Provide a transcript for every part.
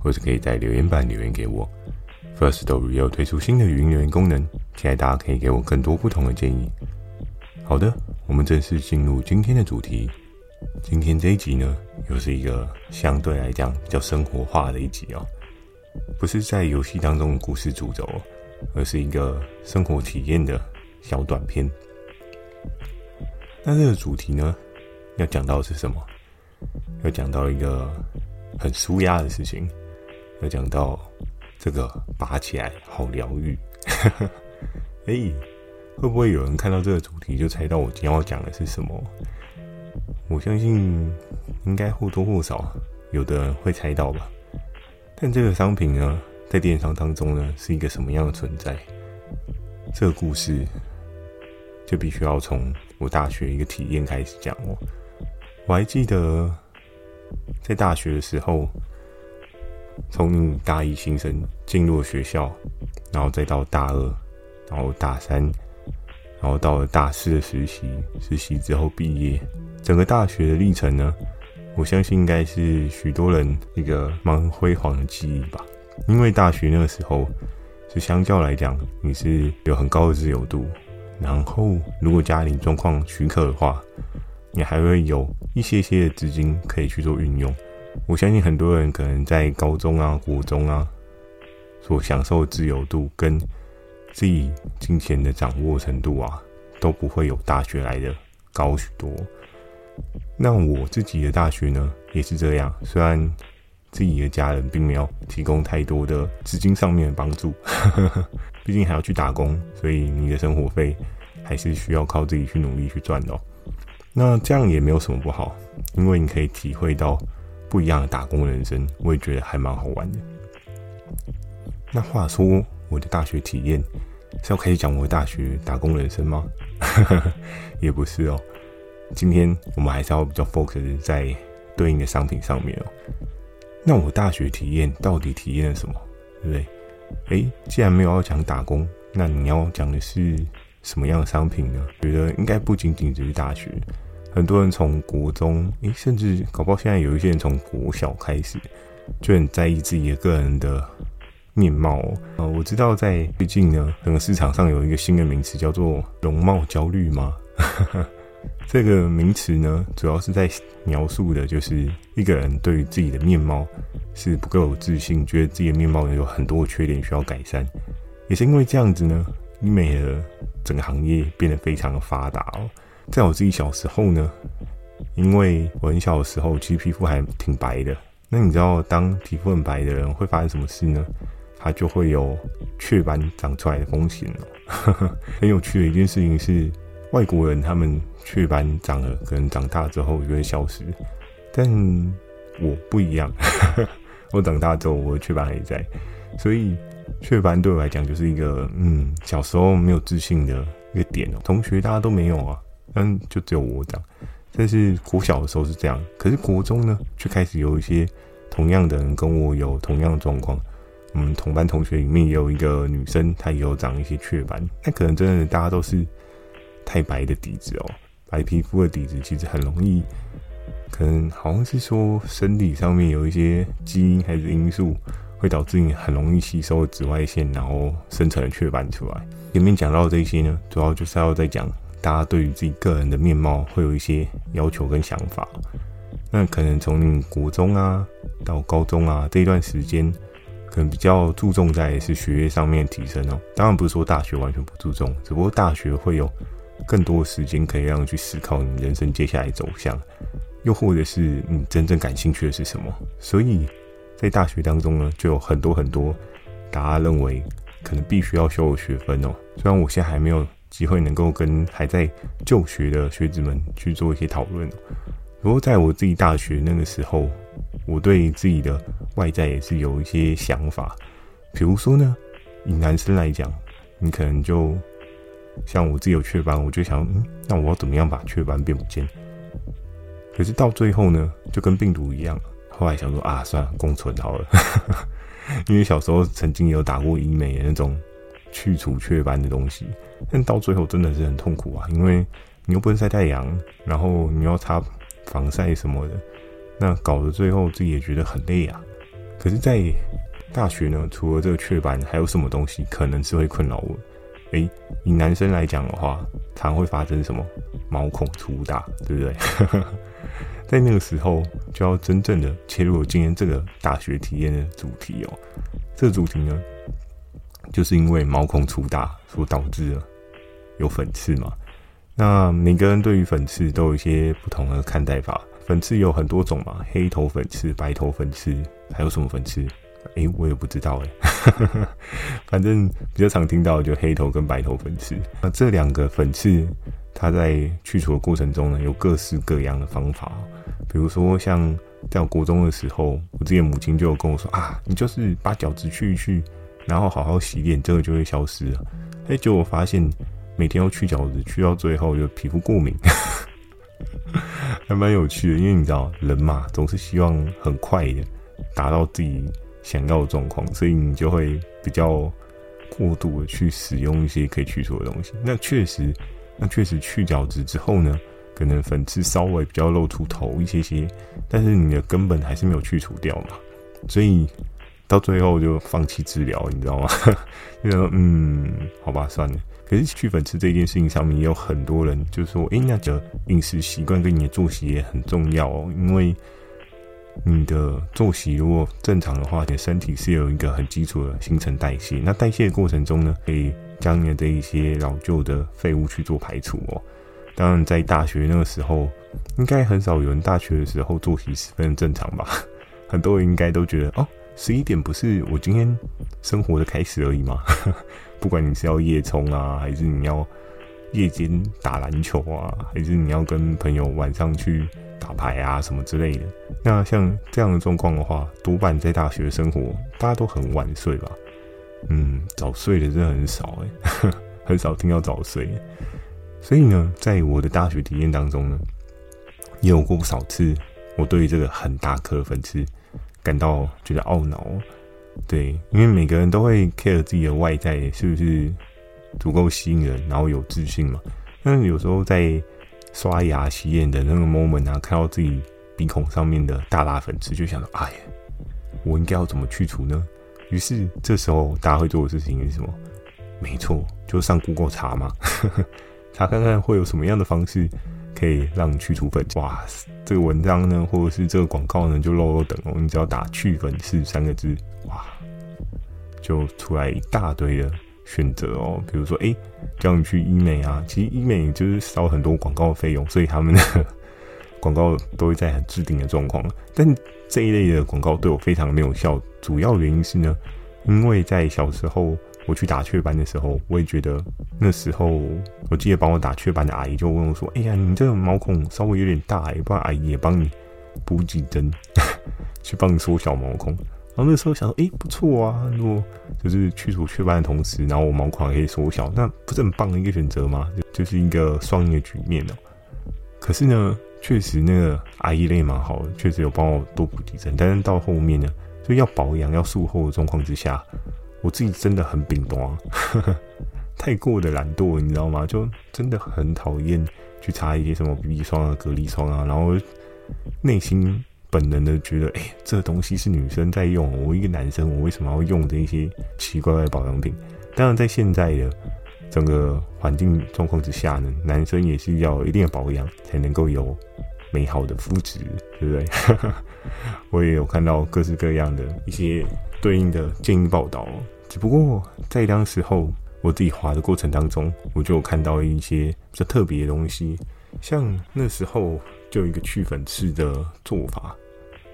或者可以在留言板留言给我。Firstory 也有推出新的语音留言功能，期待大家可以给我更多不同的建议。好的，我们正式进入今天的主题。今天这一集呢，又是一个相对来讲比较生活化的一集哦，不是在游戏当中的故事主轴，而是一个生活体验的小短片。那这个主题呢，要讲到是什么？要讲到一个很舒压的事情，要讲到这个拔起来好疗愈。哎、欸，会不会有人看到这个主题就猜到我今天要讲的是什么？我相信应该或多或少有的人会猜到吧。但这个商品呢，在电商当中呢，是一个什么样的存在？这个故事就必须要从我大学一个体验开始讲哦。我还记得在大学的时候，从大一新生进入学校，然后再到大二，然后大三，然后到了大四的实习，实习之后毕业，整个大学的历程呢，我相信应该是许多人一个蛮辉煌的记忆吧。因为大学那个时候，是相较来讲，你是有很高的自由度，然后如果家庭状况许可的话，你还会有一些些的资金可以去做运用。我相信很多人可能在高中啊、国中啊所享受的自由度跟自己金钱的掌握程度啊，都不会有大学来的高许多。那我自己的大学呢，也是这样。虽然自己的家人并没有提供太多的资金上面的帮助，毕竟还要去打工，所以你的生活费还是需要靠自己去努力去赚的。那这样也没有什么不好，因为你可以体会到不一样的打工人生，我也觉得还蛮好玩的。那话说，我的大学体验是要开始讲我的大学打工人生吗？也不是哦。今天我们还是要比较 focus 在对应的商品上面哦。那我大学体验到底体验了什么？对不对？诶，既然没有要讲打工，那你要讲的是什么样的商品呢？觉得应该不仅仅只是大学。很多人从国中，诶，甚至搞不好现在有一些人从国小开始，就很在意自己的个人的面貌哦。呃，我知道在最近呢，整个市场上有一个新的名词叫做容貌焦虑吗？这个名词呢，主要是在描述的就是一个人对于自己的面貌是不够有自信，觉得自己的面貌有很多缺点需要改善。也是因为这样子呢，医美的整个行业变得非常的发达哦。在我自己小时候呢，因为我很小的时候，其实皮肤还挺白的。那你知道，当皮肤很白的人会发生什么事呢？他就会有雀斑长出来的风险哦。很有趣的一件事情是，外国人他们雀斑长了，可能长大之后就会消失，但我不一样。我长大之后，我的雀斑还在，所以雀斑对我来讲就是一个嗯，小时候没有自信的一个点哦。同学大家都没有啊。但就只有我长，但是国小的时候是这样，可是国中呢，却开始有一些同样的人跟我有同样的状况。我们，同班同学里面也有一个女生，她也有长一些雀斑。那可能真的大家都是太白的底子哦，白皮肤的底子其实很容易，可能好像是说身体上面有一些基因还是因素，会导致你很容易吸收紫外线，然后生成了雀斑出来。前面讲到这些呢，主要就是要再讲。大家对于自己个人的面貌会有一些要求跟想法，那可能从你国中啊到高中啊这一段时间，可能比较注重在是学业上面提升哦。当然不是说大学完全不注重，只不过大学会有更多时间可以让你去思考你人生接下来走向，又或者是你真正感兴趣的是什么。所以在大学当中呢，就有很多很多大家认为可能必须要修的学分哦。虽然我现在还没有。机会能够跟还在就学的学子们去做一些讨论。不过在我自己大学那个时候，我对自己的外在也是有一些想法。比如说呢，以男生来讲，你可能就像我自己有雀斑，我就想，嗯，那我要怎么样把雀斑变不见？可是到最后呢，就跟病毒一样，后来想说啊，算了，共存好了。因为小时候曾经有打过医美那种去除雀斑的东西，但到最后真的是很痛苦啊，因为你又不能晒太阳，然后你要擦防晒什么的，那搞得最后自己也觉得很累啊。可是，在大学呢，除了这个雀斑，还有什么东西可能是会困扰我？诶，以男生来讲的话，常会发生什么？毛孔粗大，对不对？在那个时候，就要真正的切入今天这个大学体验的主题哦。这个主题呢，就是因为毛孔粗大所导致的有粉刺嘛。那每个人对于粉刺都有一些不同的看待法。粉刺有很多种嘛，黑头粉刺、白头粉刺，还有什么粉刺？诶，我也不知道诶。反正比较常听到就黑头跟白头粉刺。那这两个粉刺，它在去除的过程中呢，有各式各样的方法。比如说，像在我国中的时候，我自己母亲就有跟我说啊，你就是把角质去一去，然后好好洗脸，这个就会消失了。哎，结果我发现每天要去角质，去到最后就皮肤过敏，还蛮有趣的。因为你知道，人嘛，总是希望很快的达到自己想要的状况，所以你就会比较过度的去使用一些可以去除的东西。那确实，那确实去角质之后呢，可能粉刺稍微比较露出头一些些，但是你的根本还是没有去除掉嘛，所以到最后就放弃治疗，你知道吗？就说嗯，好吧，算了。可是去粉刺这件事情上面也有很多人就说，诶，那个饮食习惯跟你的作息也很重要哦，因为你的作息如果正常的话，你的身体是有一个很基础的新陈代谢，那代谢的过程中呢，可以将你的这一些老旧的废物去做排除哦。当然，在大学那个时候，应该很少有人大学的时候作息十分正常吧？很多人应该都觉得，哦，十一点不是我今天生活的开始而已吗？不管你是要夜冲啊，还是你要夜间打篮球啊，还是你要跟朋友晚上去打牌啊什么之类的。那像这样的状况的话，多半在大学生活，大家都很晚睡吧？嗯，早睡的真的很少诶，很少听到早睡。所以呢，在我的大学体验当中呢，也有过不少次，我对于这个很大颗粉刺感到觉得懊恼。对，因为每个人都会 care 自己的外在是不是足够吸引人，然后有自信嘛。但是有时候在刷牙洗脸的那个 moment 啊，看到自己鼻孔上面的大大粉刺，就想到，哎呀，我应该要怎么去除呢？于是这时候大家会做的事情是什么？没错，就上 Google 查嘛。查看看会有什么样的方式可以让去除粉刺。哇，这个文章呢，或者是这个广告呢，就漏漏等哦。你只要打“去粉刺”三个字，哇，就出来一大堆的选择哦。比如说，哎，叫你去医美啊，其实医美就是烧很多广告费用，所以他们的 广告都会在很制定的状况。但这一类的广告对我非常没有效，主要原因是呢，因为在小时候。我去打雀斑的时候，我也觉得那时候，我记得帮我打雀斑的阿姨就问我说：“哎呀，你这个毛孔稍微有点大，也不然阿姨也帮你补几针，去帮你缩小毛孔。”然后那时候想说：“哎，不错啊，如果就是去除雀斑的同时，然后我毛孔还可以缩小，那不是很棒的一个选择吗？就是一个双赢的局面哦。”可是呢，确实那个阿姨人也蛮好的，确实有帮我多补几针。但是到后面呢，就要保养、要术后的状况之下。我自己真的很冰冻啊，太过的懒惰，你知道吗？就真的很讨厌去擦一些什么 BB 霜啊、隔离霜啊，然后内心本能的觉得，哎、欸，这东西是女生在用，我一个男生，我为什么要用这些奇怪怪的保养品？当然，在现在的整个环境状况之下呢，男生也是要一定的保养，才能够有美好的肤质，对不对？我也有看到各式各样的一些对应的建议报道。只不过在当时候，我自己滑的过程当中，我就有看到一些比较特别的东西。像那时候就有一个去粉刺的做法，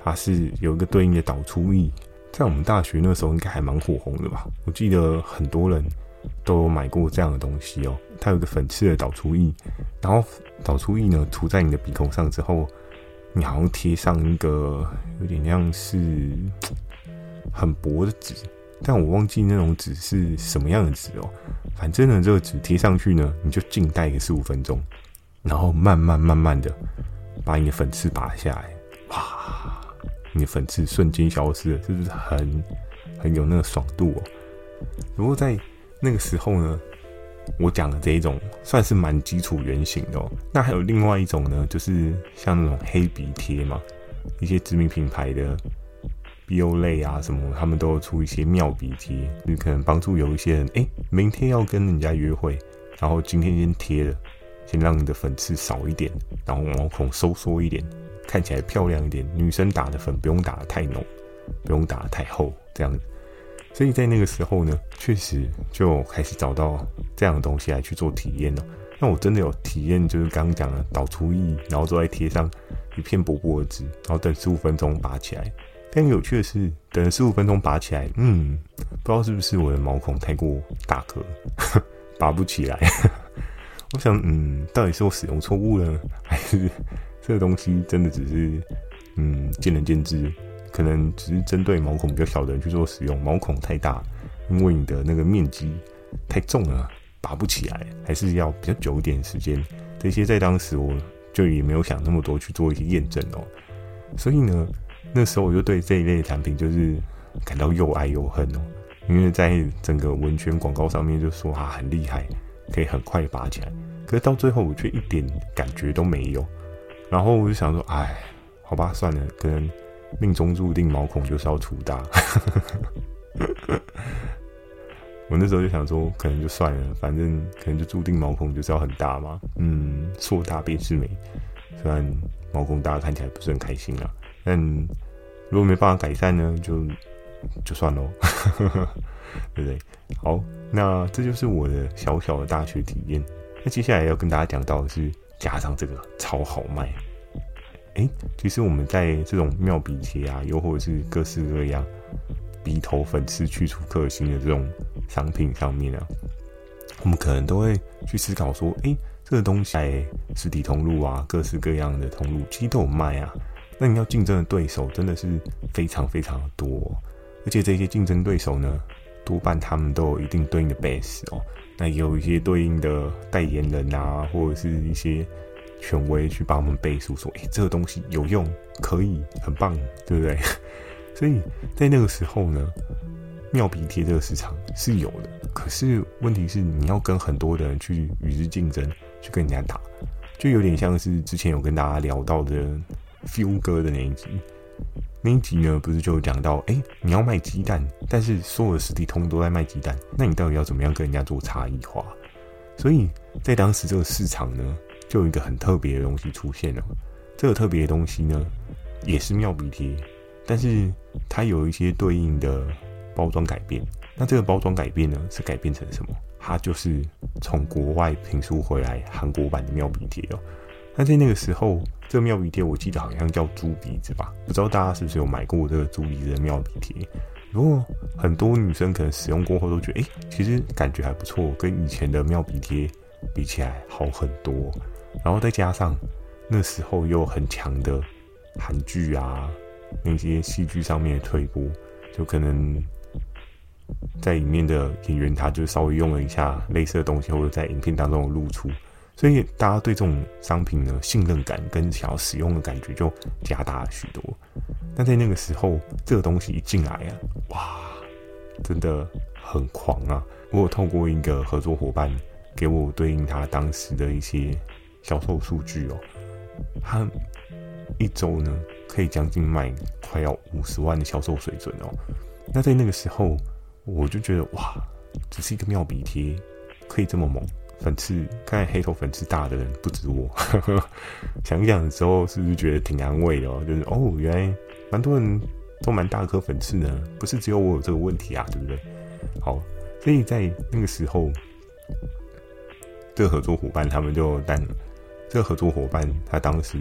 它是有一个对应的导出液，在我们大学那时候应该还蛮火红的吧？我记得很多人都有买过这样的东西哦。它有个粉刺的导出液，然后导出液呢涂在你的鼻孔上之后，你好像贴上一个有点像是很薄的纸，但我忘记那种纸是什么样的纸哦。反正呢，这个纸贴上去呢，你就静待个十五分钟，然后慢慢慢慢的把你的粉刺拔下来，哇，你的粉刺瞬间消失了，是不是很很有那个爽度哦？如果在那个时候呢，我讲的这一种算是蛮基础原型的哦。那还有另外一种呢，就是像那种黑鼻贴嘛，一些知名品牌的 BO 类啊什么，他们都有出一些妙笔贴，就可能帮助有一些人，哎，明天要跟人家约会，然后今天先贴了，先让你的粉刺少一点，然后毛孔收缩一点，看起来漂亮一点。女生打的粉不用打得太浓，不用打得太厚，这样子。所以在那个时候呢，确实就开始找到这样的东西来去做体验了。那我真的有体验，就是刚刚讲的导出液，然后再贴上一片薄薄的纸，然后等十五分钟拔起来。但有趣的是，等了十五分钟拔起来，嗯，不知道是不是我的毛孔太过大颗，拔不起来。我想，嗯，到底是我使用错误了，还是这个东西真的只是，嗯，见仁见智。可能只是针对毛孔比较小的人去做使用，毛孔太大，因为你的那个面积太重了，拔不起来，还是要比较久一点时间。这些在当时我就也没有想那么多去做一些验证哦。所以呢，那时候我就对这一类产品就是感到又爱又恨哦。因为在整个文宣广告上面就说它很厉害，可以很快拔起来，可是到最后我却一点感觉都没有。然后我就想说，哎，好吧，算了，可能。命中注定毛孔就是要粗大，我那时候就想说，可能就算了，反正可能就注定毛孔就是要很大嘛。嗯，硕大便是美，虽然毛孔大看起来不是很开心啊嗯，如果没办法改善呢，就就算喽，对不对？好，那这就是我的小小的大学体验。那接下来要跟大家讲到的是，加上这个超好卖。哎，其实我们在这种妙笔贴啊，又或者是各式各样鼻头粉刺去除克星的这种商品上面啊，我们可能都会去思考说，哎，这个东西在实体通路啊，各式各样的通路其实都有卖啊。那你要竞争的对手真的是非常非常的多，而且这些竞争对手呢，多半他们都有一定对应的 base 哦，那也有一些对应的代言人啊，或者是一些。权威去帮我们背书，说：“诶、这个东西有用，可以，很棒，对不对？” 所以在那个时候呢，妙笔贴这个市场是有的。可是问题是，你要跟很多的人去与之竞争，去跟人家打，就有点像是之前有跟大家聊到的 Feel 哥的那一集。那一集呢，不是就讲到，诶、你要卖鸡蛋，但是所有的实体通都在卖鸡蛋，那你到底要怎么样跟人家做差异化？所以在当时这个市场呢，就有一个很特别的东西出现了。这个特别的东西呢，也是妙笔贴，但是它有一些对应的包装改变。那这个包装改变呢，是改变成什么？它就是从国外评书回来韩国版的妙笔贴哦。那在那个时候，这个妙笔贴我记得好像叫猪鼻子吧？不知道大家是不是有买过这个猪鼻子的妙笔贴？如果很多女生可能使用过后都觉得，哎，其实感觉还不错，跟以前的妙笔贴比起来好很多。然后再加上那时候又很强的韩剧啊，那些戏剧上面的推播，就可能在里面的演员他就稍微用了一下类似的东西，或者在影片当中露出，所以大家对这种商品呢，信任感跟想要使用的感觉就加大了许多。但在那个时候，这个东西一进来啊，哇，真的很狂啊！我有透过一个合作伙伴给我对应他当时的一些。销售数据哦，他一周呢可以将近卖快要五十万的销售水准哦。那在那个时候，我就觉得哇，只是一个妙笔贴可以这么猛，粉刺看黑头粉刺大的人不止我。想一想的时候，是不是觉得挺安慰的？就是哦，原来蛮多人都蛮大颗粉刺呢，不是只有我有这个问题啊，对不对？好，所以在那个时候，这个合作伙伴他们就但。这个合作伙伴，他当时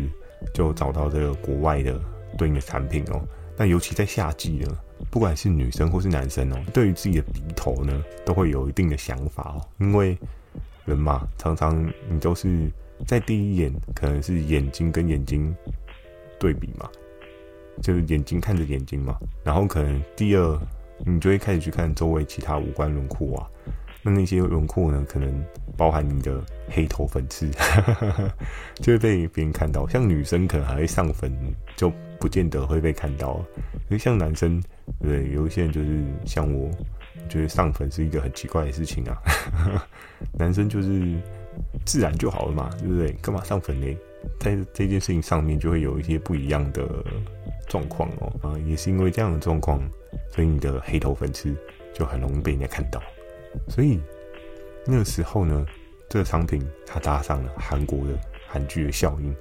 就找到这个国外的对应的产品哦。那尤其在夏季呢，不管是女生或是男生哦，对于自己的鼻头呢，都会有一定的想法哦。因为人嘛，常常你都是在第一眼，可能是眼睛跟眼睛对比嘛，就是眼睛看着眼睛嘛，然后可能第二，你就会开始去看周围其他五官轮廓啊。那那些轮廓呢，可能包含你的黑头粉刺，就会被别人看到。像女生可能还会上粉，就不见得会被看到。因为像男生，对，有一些人就是像我，觉得上粉是一个很奇怪的事情啊。男生就是自然就好了嘛，对不对？干嘛上粉呢？在这件事情上面就会有一些不一样的状况哦。啊，也是因为这样的状况，所以你的黑头粉刺就很容易被人家看到。所以那个时候呢，这个商品它搭上了韩国的韩剧的效应，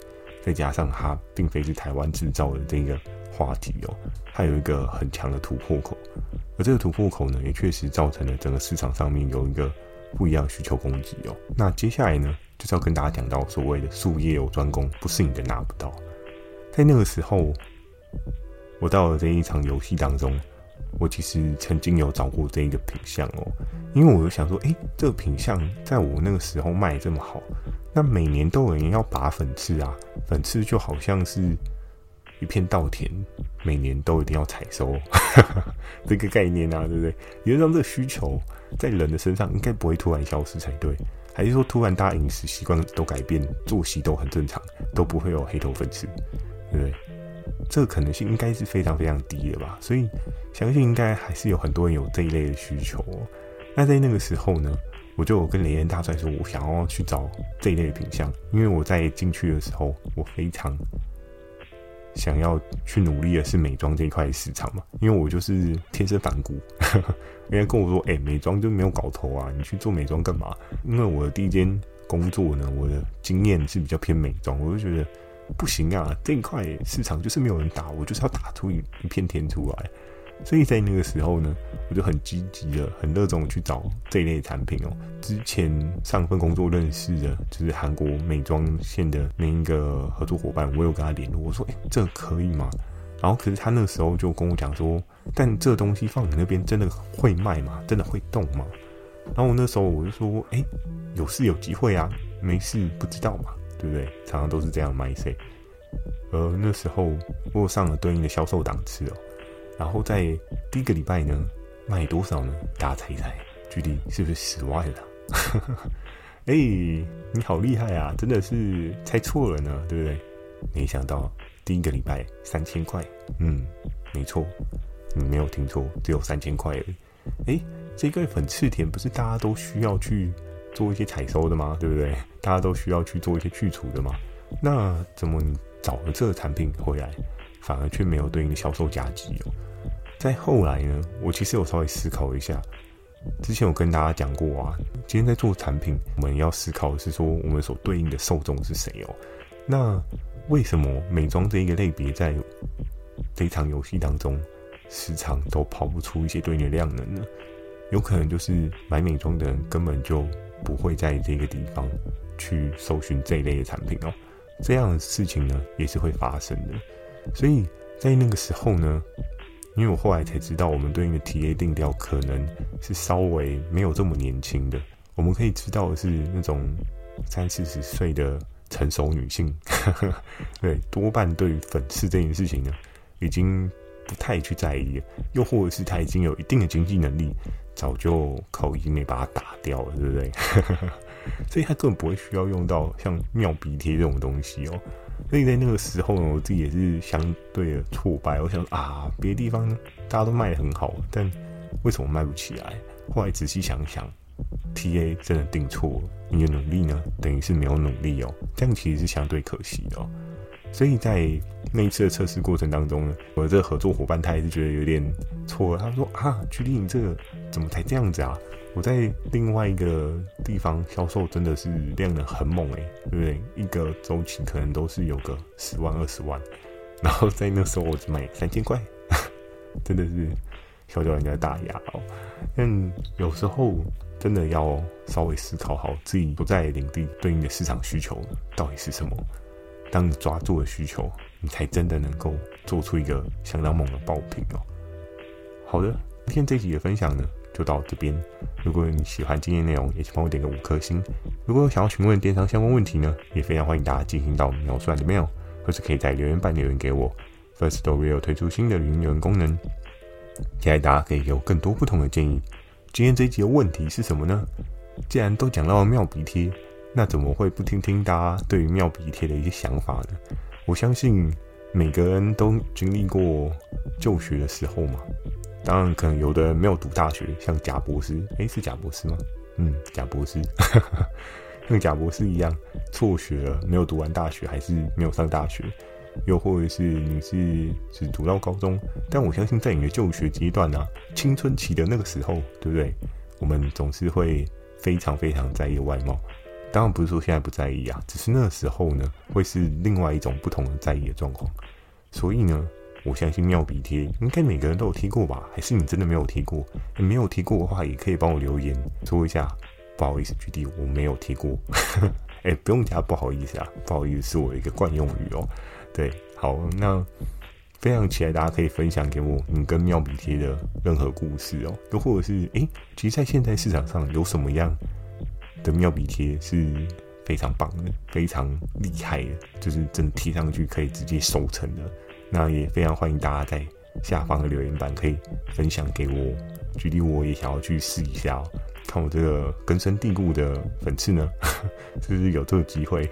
再加上它并非是台湾制造的这个话题哦，它有一个很强的突破口，而这个突破口呢，也确实造成了整个市场上面有一个不一样需求供给哦。那接下来呢，就是要跟大家讲到所谓的术业有专攻，不是你的拿不到。在那个时候，我到了这一场游戏当中。我其实曾经有找过这一个品相哦，因为我就想说，诶，这个品相在我那个时候卖这么好，那每年都有人要拔粉刺啊，粉刺就好像是一片稻田，每年都一定要采收，这个概念啊，对不对？理论上这个需求在人的身上应该不会突然消失才对，还是说突然大家饮食习惯都改变，作息都很正常，都不会有黑头粉刺，对不对？这个可能性应该是非常非常低的吧，所以相信应该还是有很多人有这一类的需求。那在那个时候呢，我就跟雷恩大帅说，我想要去找这一类的品相，因为我在进去的时候，我非常想要去努力的是美妆这一块市场嘛，因为我就是天生反骨，人家跟我说，哎，美妆就没有搞头啊，你去做美妆干嘛？因为我的第一间工作呢，我的经验是比较偏美妆，我就觉得。不行啊，这一块市场就是没有人打，我就是要打出一一片天出来。所以在那个时候呢，我就很积极的、很热衷去找这一类产品哦。之前上份工作认识的，就是韩国美妆线的那一个合作伙伴，我有跟他联络，我说：“哎，这可以吗？”然后可是他那时候就跟我讲说：“但这东西放你那边真的会卖吗？真的会动吗？”然后我那时候我就说：“哎，有事有机会啊，没事不知道嘛。”对不对？常常都是这样卖 C，而那时候我上了对应的销售档次哦，然后在第一个礼拜呢，卖多少呢？大家猜一猜，距离是不是十万了？哎，你好厉害啊！真的是猜错了呢，对不对？没想到第一个礼拜三千块，嗯，没错，你没有听错，只有三千块而已。哎，这个粉刺田不是大家都需要去？做一些采收的吗？对不对？大家都需要去做一些去除的吗。那怎么你找了这个产品回来，反而却没有对应的销售价值哦？再后来呢，我其实有稍微思考一下，之前有跟大家讲过啊，今天在做产品，我们要思考的是说，我们所对应的受众是谁哦？那为什么美妆这一个类别在这一场游戏当中，时常都跑不出一些对应的量能呢？有可能就是买美妆的人根本就。不会在这个地方去搜寻这一类的产品哦，这样的事情呢也是会发生的。所以在那个时候呢，因为我后来才知道，我们对应的 TA 定调可能是稍微没有这么年轻的。我们可以知道的是那种三四十岁的成熟女性，对，多半对于粉刺这件事情呢，已经不太去在意了，又或者是她已经有一定的经济能力。早就靠医美把它打掉了，对不对？所以他根本不会需要用到像妙笔贴这种东西哦。所以在那个时候呢，我自己也是相对的挫败。我想啊，别的地方大家都卖得很好，但为什么卖不起来？后来仔细想想，TA 真的定错了，你的努力呢，等于是没有努力哦。这样其实是相对可惜的哦。所以在那一次的测试过程当中呢，我的这个合作伙伴他也是觉得有点错了。他说啊，距离你这个怎么才这样子啊？我在另外一个地方销售真的是量的很猛诶、对不对？一个周期可能都是有个十万二十万，然后在那时候我只卖三千块，真的是小掉人家大牙哦。但有时候真的要稍微思考好自己不在领地对应的市场需求到底是什么。当你抓住了需求，你才真的能够做出一个相当猛的爆品哦。好的，今天这集的分享呢，就到这边。如果你喜欢今天内容，也请帮我点个五颗星。如果有想要询问电商相关问题呢，也非常欢迎大家进行到描述栏里面哦。或是可以在留言板留言给我。Firstory 有推出新的语音留言功能，期待大家可以有更多不同的建议。今天这一集的问题是什么呢？既然都讲到了妙笔贴，那怎么会不听听大家对于妙笔贴的一些想法呢？我相信每个人都经历过就学的时候嘛。当然，可能有的人没有读大学，像贾博士，诶、是贾博士吗？嗯，贾博士，像贾博士一样辍学了，没有读完大学，还是没有上大学。又或者是你是只读到高中，但我相信在你的就学阶段啊，青春期的那个时候，对不对？我们总是会非常非常在意外貌。当然不是说现在不在意啊，只是那时候呢，会是另外一种不同的在意的状况。所以呢，我相信妙笔贴应该每个人都有贴过吧？还是你真的没有贴过？你没有贴过的话，也可以帮我留言说一下。不好意思，举例我没有贴过。哎，不用加不好意思啊，不好意思是我一个惯用语哦。对，好，那非常期待大家可以分享给我你跟妙笔贴的任何故事哦，又或者是哎，其实，在现在市场上有什么样的妙笔贴是非常棒的、非常厉害的，就是真的贴上去可以直接收成的。那也非常欢迎大家在下方的留言板可以分享给我，举例我也想要去试一下，看我这个根深蒂固的粉刺呢，是不是有这个机会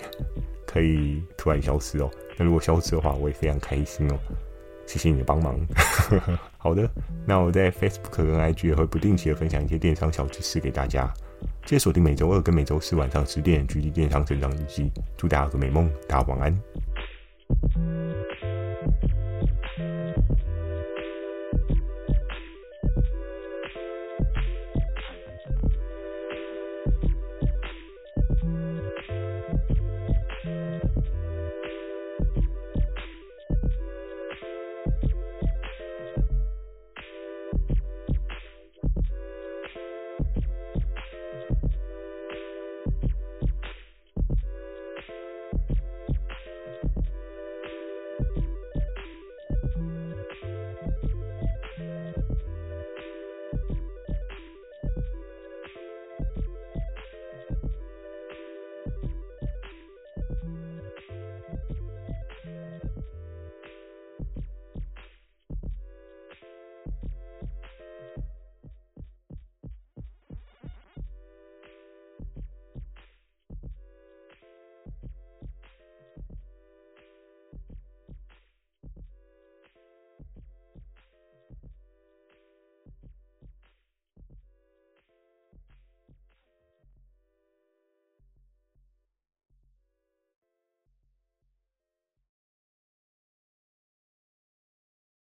可以突然消失哦？那如果消失的话，我也非常开心哦。谢谢你的帮忙。好的，那我在 Facebook 跟 IG 也会不定期的分享一些电商小知识给大家。记得锁定每周二跟每周四晚上十点《GD 电商成长日记》。祝大家有个美梦，大家晚安。